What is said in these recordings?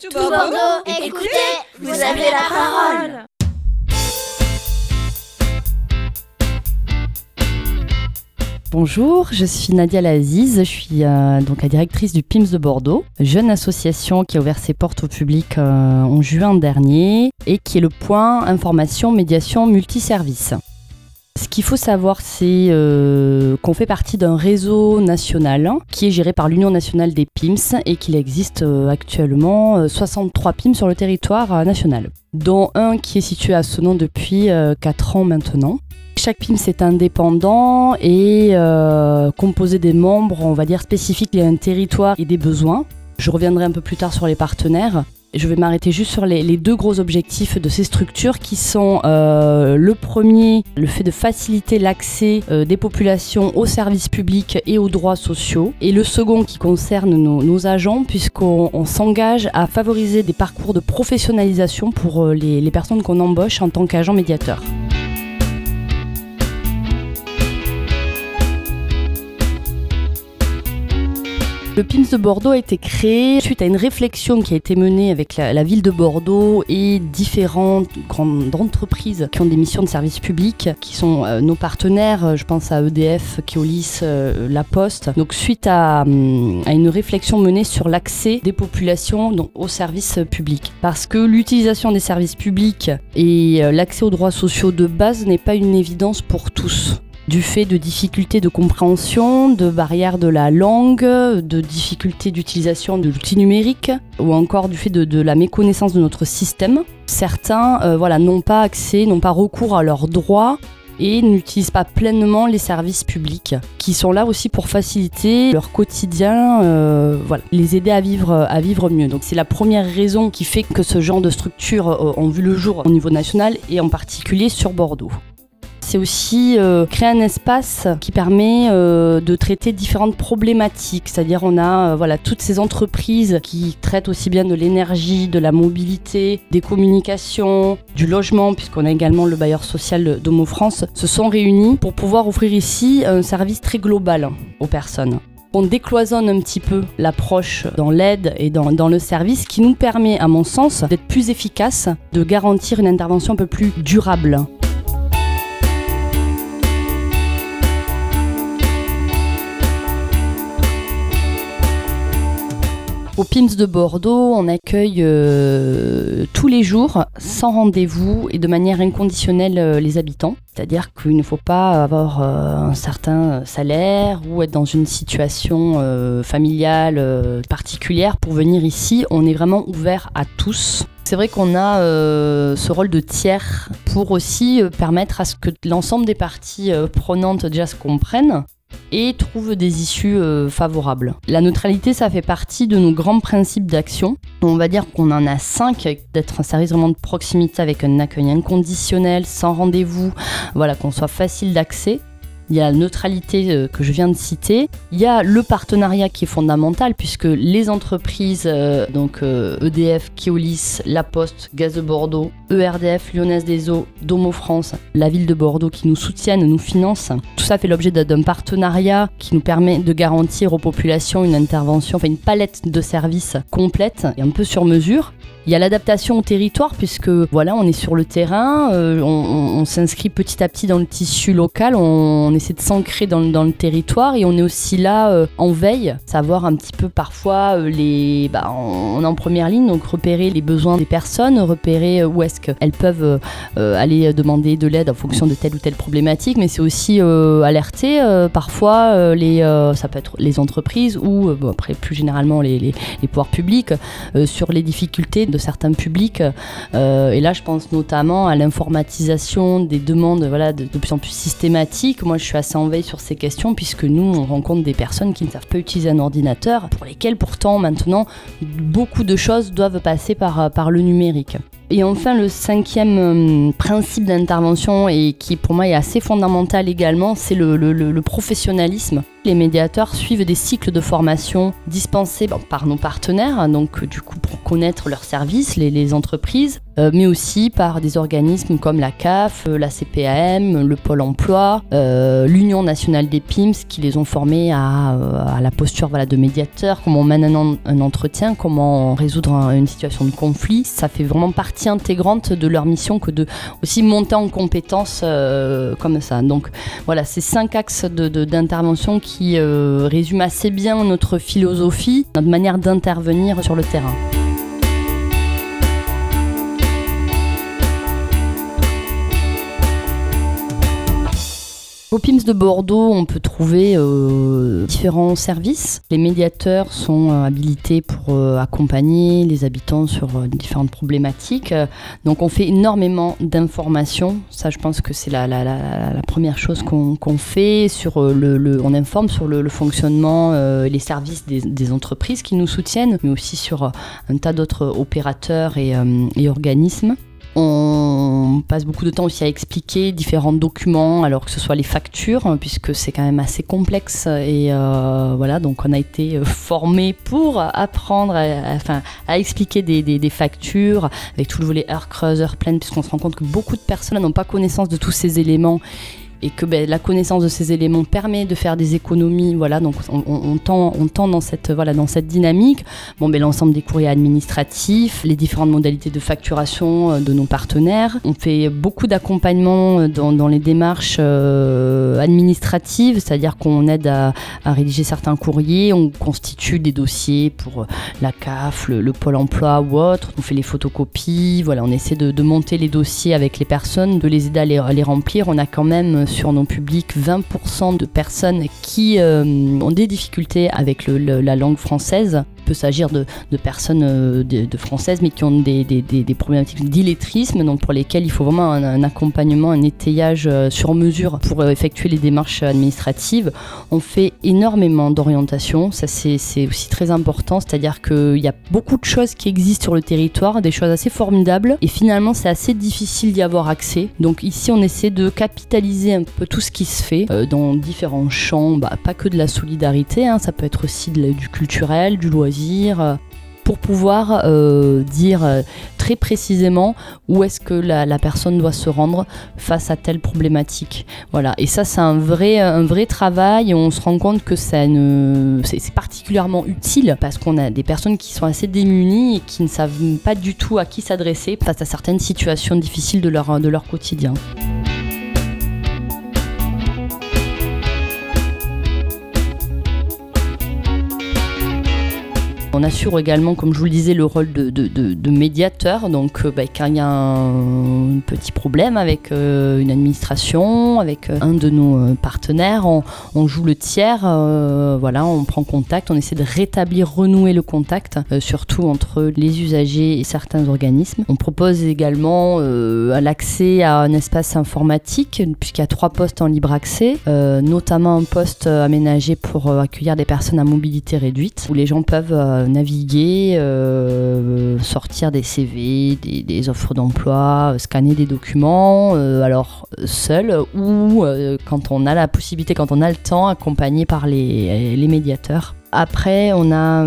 Tout Bordeaux, écoutez, vous avez la parole. Bonjour, je suis Nadia Laziz, je suis euh, donc la directrice du PIMS de Bordeaux, jeune association qui a ouvert ses portes au public euh, en juin dernier et qui est le point information médiation multiservice. Ce qu'il faut savoir, c'est euh, qu'on fait partie d'un réseau national qui est géré par l'Union nationale des PIMS et qu'il existe euh, actuellement 63 euh, PIMS sur le territoire national, dont un qui est situé à ce depuis 4 ans maintenant. Chaque PIMS est indépendant et composé des membres, on va dire, spécifiques à un territoire et des besoins. Je reviendrai un peu plus tard sur les partenaires. Je vais m'arrêter juste sur les, deux gros objectifs de ces structures qui sont euh, le premier, le fait de faciliter l'accès euh, des populations aux services publics et aux droits sociaux, et le second qui concerne nos, agents puisqu'on s'engage à favoriser des parcours de professionnalisation pour euh, les, personnes qu'on embauche en tant qu'agent médiateur. Le PIMS de Bordeaux a été créé suite à une réflexion qui a été menée avec la, ville de Bordeaux et différentes grandes entreprises qui ont des missions de service public, qui sont euh, nos partenaires. Je pense à EDF, Keolis, euh, La Poste. Donc suite à, hum, à une réflexion menée sur l'accès des populations donc, aux services publics. Parce que l'utilisation des services publics et euh, l'accès aux droits sociaux de base n'est pas une évidence pour tous du fait de difficultés de compréhension, de barrières de la langue, de difficultés d'utilisation de l'outil numérique, ou encore du fait de, la méconnaissance de notre système. Certains euh, voilà, n'ont pas accès, n'ont pas recours à leurs droits et n'utilisent pas pleinement les services publics qui sont là aussi pour faciliter leur quotidien, euh, voilà, les aider à vivre, à vivre mieux. Donc c'est la première raison qui fait que ce genre de structures euh, ont vu le jour au niveau national et en particulier sur Bordeaux c'est aussi euh, créer un espace qui permet euh, de traiter différentes problématiques. C'est-à-dire on a euh, voilà, toutes ces entreprises qui traitent aussi bien de l'énergie, de la mobilité, des communications, du logement, puisqu'on a également le bailleur social d'Homo France, se sont réunis pour pouvoir offrir ici un service très global aux personnes. On décloisonne un petit peu l'approche dans l'aide et dans, dans, le service qui nous permet, à mon sens, d'être plus efficace, de garantir une intervention un peu plus durable. Au PIMS de Bordeaux, on accueille euh, tous les jours, sans rendez-vous et de manière inconditionnelle, euh, les habitants. C'est-à-dire qu'il ne faut pas avoir euh, un certain salaire ou être dans une situation familiale particulière pour venir ici. On est vraiment ouvert à tous. C'est vrai qu'on a ce rôle de tiers pour aussi permettre à ce que l'ensemble des parties prenantes déjà se comprennent et trouve des issues euh, favorables. La neutralité, ça fait partie de nos grands principes d'action. On va dire qu'on en a cinq, d'être un service vraiment de proximité avec un accueil inconditionnel, sans rendez-vous, voilà, qu'on soit facile d'accès il y a la neutralité euh, que je viens de citer, il y a le partenariat qui est fondamental puisque les entreprises, euh, donc EDF, e Keolis, La Poste, Gaz de Bordeaux, ERDF, Lyonnaise des Eaux, Domo France, la ville de Bordeaux qui nous soutiennent, nous financent, tout ça fait l'objet d'un partenariat qui nous permet de garantir aux populations une intervention, enfin une palette de services complète et un peu sur mesure. Il y a l'adaptation au territoire puisque voilà, on est sur le terrain, euh, on, s'inscrit petit à petit dans le tissu local, on, essaie de s'ancrer dans, le territoire et on est aussi là euh, en veille, savoir un petit peu parfois euh, les, bah, on, est en première ligne donc repérer les besoins des personnes, repérer où est-ce qu'elles peuvent aller demander de l'aide en fonction de telle ou telle problématique, mais c'est aussi alerter parfois les, ça peut être les entreprises ou après plus généralement les, pouvoirs publics sur les difficultés de certains publics. Euh, et là, je pense notamment à l'informatisation des demandes voilà, de, plus en plus systématiques. Moi, je suis assez en veille sur ces questions puisque nous, on rencontre des personnes qui ne savent pas utiliser un ordinateur, pour lesquelles pourtant, maintenant, beaucoup de choses doivent passer par, par le numérique. Et enfin, le cinquième euh, principe d'intervention, et qui pour moi est assez fondamental également, c'est le, le, professionnalisme. Les médiateurs suivent des cycles de formation dispensés par nos partenaires, donc du coup pour connaître leurs services, les, entreprises, euh, mais aussi par des organismes comme la CAF, euh, la CPAM, le Pôle emploi, euh, l'Union nationale des PIMS qui les ont formés à, la posture de médiateur, comment on mène un, entretien, comment résoudre une situation de conflit. Ça fait vraiment partie intégrante de leur mission que de aussi monter en compétences comme ça. Donc voilà, ces cinq axes d'intervention qui résument assez bien notre philosophie, notre manière d'intervenir sur le terrain. Au PIMS de Bordeaux, on peut trouver euh, différents services. Les médiateurs sont euh, habilités pour euh, accompagner les habitants sur différentes problématiques. Donc on fait énormément d'informations. Ça, je pense que c'est la, première chose qu'on fait. On informe sur le, fonctionnement et les services des, entreprises qui nous soutiennent, mais aussi sur un tas d'autres opérateurs et organismes. On passe beaucoup de temps aussi à expliquer différents documents, alors que ce soit les factures, hein, puisque c'est quand même assez complexe. Et euh, voilà, donc on a été euh, formé pour apprendre à, expliquer des, factures, avec tout le volet heure creuse, heure pleine, puisqu'on se rend compte que beaucoup de personnes n'ont pas connaissance de tous ces éléments et que ben, la connaissance de ces éléments permet de faire des économies. Voilà, donc on, on, tend, on tend dans cette, voilà, dans cette dynamique. Bon, ben, l'ensemble des courriers administratifs, les différentes modalités de facturation euh, de nos partenaires. On fait beaucoup d'accompagnement euh, dans, les démarches euh, administratives, c'est-à-dire qu'on aide à, rédiger certains courriers, on constitue des dossiers pour la CAF, le, Pôle emploi ou autre, on fait les photocopies, voilà, on essaie de, de monter les dossiers avec les personnes, de les aider à les, à les remplir. On a quand même sur nos publics 20% de personnes qui euh, ont des difficultés avec la langue française peut s'agir de, personnes euh, de, françaises, mais qui ont des, problématiques d'illettrisme, donc pour lesquelles il faut vraiment un, accompagnement, un étayage euh, sur mesure pour effectuer les démarches administratives. On fait énormément d'orientation, ça c'est aussi très important, c'est-à-dire qu'il y a beaucoup de choses qui existent sur le territoire, des choses assez formidables, et finalement c'est assez difficile d'y avoir accès. Donc ici on essaie de capitaliser un peu tout ce qui se fait dans différents champs, bah, pas que de la solidarité, hein, ça peut être aussi du culturel, du loisir euh, pour pouvoir euh, dire euh, très précisément où est-ce que la, personne doit se rendre face à telle problématique. Voilà. Et ça, c'est un vrai, un vrai travail on se rend compte que c'est particulièrement utile parce qu'on a des personnes qui sont assez démunies et qui ne savent pas du tout à qui s'adresser face à certaines situations difficiles de leur, de leur quotidien. On assure également, comme je vous le disais, le rôle de, médiateur. Donc, euh, bah, quand il y a un petit problème avec euh, une administration, avec euh, un de nos partenaires, on, joue le tiers. voilà, on prend contact, on essaie de rétablir, renouer le contact, surtout entre les usagers et certains organismes. On propose également l'accès à un espace informatique, puisqu'il y a trois postes en libre accès, notamment un poste aménagé pour accueillir des personnes à mobilité réduite, où les gens peuvent naviguer, euh, sortir des CV, des, offres d'emploi, scanner des documents, euh, alors seul ou euh, quand on a la possibilité, quand on a le temps, accompagné par les, les médiateurs. Après, on a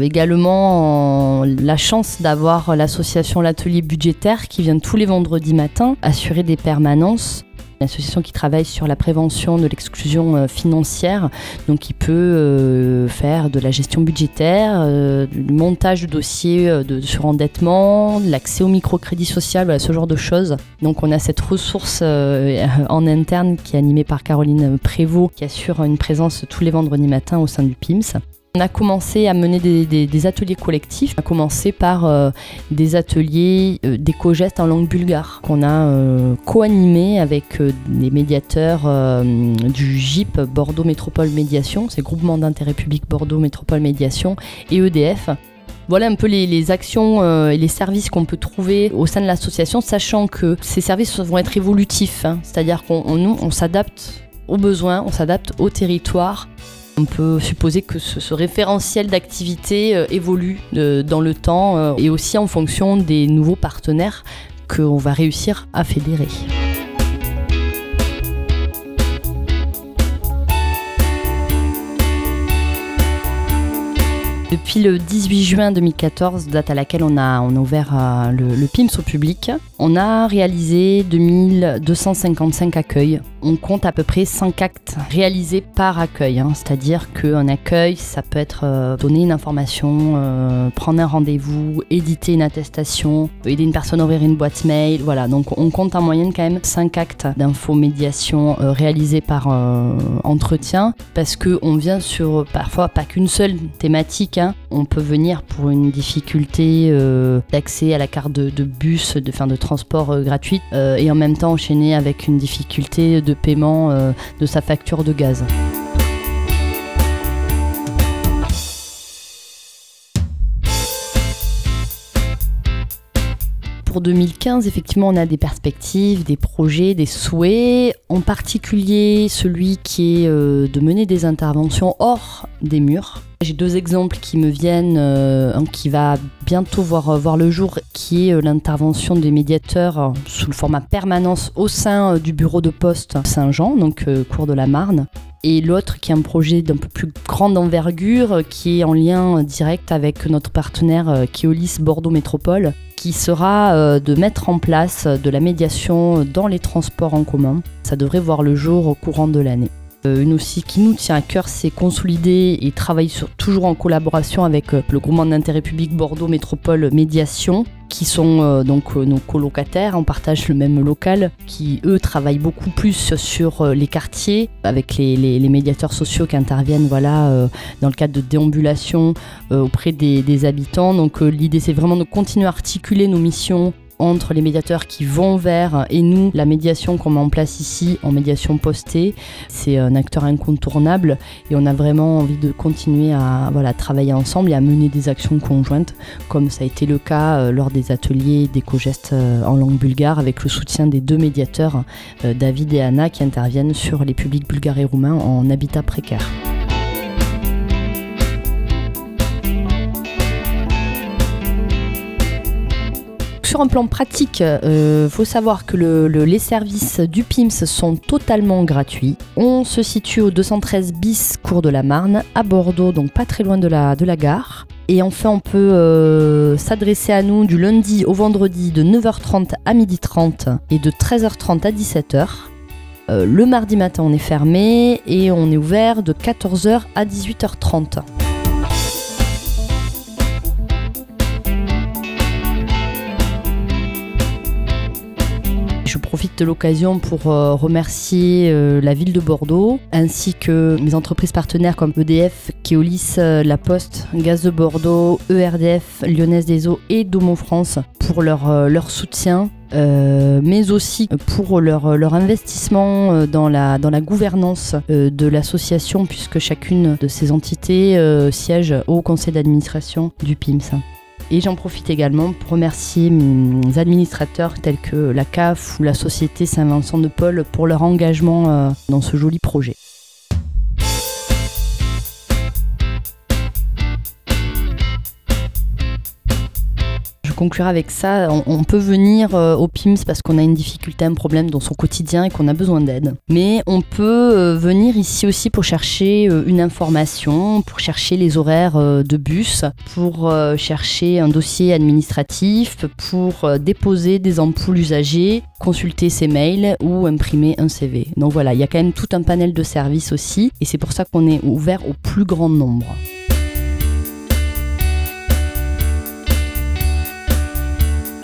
également la chance d'avoir l'association L'Atelier budgétaire qui vient tous les vendredis matins assurer des permanences une association qui travaille sur la prévention de l'exclusion euh, financière, donc qui peut euh, faire de la gestion budgétaire, euh, du montage de dossiers de surendettement, l'accès au microcrédit social, ce genre de choses. Donc on a cette ressource en interne qui est animée par Caroline Prévost, qui assure une présence tous les vendredis matins au sein du PIMS. On a commencé à mener des, ateliers collectifs. On a commencé par euh, des ateliers euh, d'éco-gestes en langue bulgare qu'on a euh, co-animé avec les médiateurs du GIP Bordeaux Métropole Médiation, c'est Groupement d'intérêt public Bordeaux Métropole Médiation et EDF. Voilà un peu les, actions et les services qu'on peut trouver au sein de l'association, sachant que ces services vont être évolutifs, hein. c'est-à-dire qu'on on s'adapte aux besoins, on s'adapte au territoire on peut supposer que ce, référentiel d'activité euh, évolue euh, dans le temps euh, et aussi en fonction des nouveaux partenaires qu'on va réussir à fédérer. Depuis le 18 juin 2014, date à laquelle on a, ouvert le PIMS au public, on a réalisé 2255 accueils. On compte à peu près 5 actes réalisés par accueil, hein. c'est-à-dire qu'un accueil, ça peut être euh, donner une information, euh, prendre un rendez-vous, éditer une attestation, aider une personne à ouvrir une boîte mail, voilà. Donc on compte en moyenne quand même 5 actes d'infomédiation euh, réalisés par euh, entretien, parce qu'on vient sur parfois pas qu'une seule thématique, hein. on peut venir pour une difficulté d'accès à la carte de, de bus, de, fin, de transport euh, gratuite, euh, et en même temps enchaîner avec une difficulté de paiement euh, de sa facture de gaz. Pour 2015, effectivement, on a des perspectives, des projets, des souhaits, en particulier celui qui est euh, de mener des interventions hors des murs. J'ai deux exemples qui me viennent, euh, qui va bientôt voir, voir le jour, qui est euh, l'intervention des médiateurs euh, sous le format permanence au sein euh, du bureau de poste Saint-Jean, donc euh, cours de la Marne. Et l'autre qui est un projet d'un peu plus grande envergure, euh, qui est en lien euh, direct avec notre partenaire euh, Keolis Bordeaux Métropole, qui sera de mettre en place de la médiation dans les transports en commun. Ça devrait voir le jour au courant de l'année. Euh, une aussi qui nous tient à cœur, c'est consolider et travailler toujours en collaboration avec euh, le groupement d'intérêt public Bordeaux Métropole Médiation, qui sont euh, donc nos colocataires, on partage le même local, qui eux travaillent beaucoup plus sur les quartiers, avec les, médiateurs sociaux qui interviennent voilà, dans le cadre de déambulation auprès des, des habitants. Donc l'idée c'est vraiment de continuer à articuler nos missions entre les médiateurs qui vont vers et nous, la médiation qu'on met en place ici en médiation postée, c'est un acteur incontournable et on a vraiment envie de continuer à voilà, travailler ensemble et à mener des actions conjointes comme ça a été le cas euh, lors des ateliers d'éco-gestes euh, en langue bulgare avec le soutien des deux médiateurs, euh, David et Anna, qui interviennent sur les publics bulgares et roumains en habitat précaire. Sur un plan pratique, il faut savoir que le- le- les services du PIMS sont totalement gratuits. On se situe au 213 bis cours de la Marne, à Bordeaux, donc pas très loin de la, de la gare. Et enfin, on peut euh, s'adresser à nous du lundi au vendredi de 9h30 à 12h30 et de 13h30 à 17h. Euh, le mardi matin, on est fermé et on est ouvert de 14h à 18h30. Je profite de l'occasion pour euh, remercier euh, la ville de Bordeaux ainsi que mes entreprises partenaires comme EDF, Keolis, euh, La Poste, Gaz de Bordeaux, ERDF, Lyonnaise des Eaux et Domo France pour leur, soutien. mais aussi pour leur, investissement dans la, dans la gouvernance de l'association, puisque chacune de ces entités siège au conseil d'administration du PIMS. Et j'en profite également pour remercier mes administrateurs tels que la CAF ou la Société Saint-Vincent de Paul pour leur engagement euh, dans ce joli projet. Je conclurai avec ça. On, peut venir euh, au PIMS parce qu'on a une difficulté, un problème dans son quotidien et qu'on a besoin d'aide. Mais on peut euh, venir ici aussi pour chercher euh, une information, pour chercher les horaires de bus, pour chercher un dossier administratif, pour déposer des ampoules usagées, consulter ses mails ou imprimer un CV. Donc voilà, il y a quand même tout un panel de services aussi et c'est pour ça qu'on est ouvert au plus grand nombre.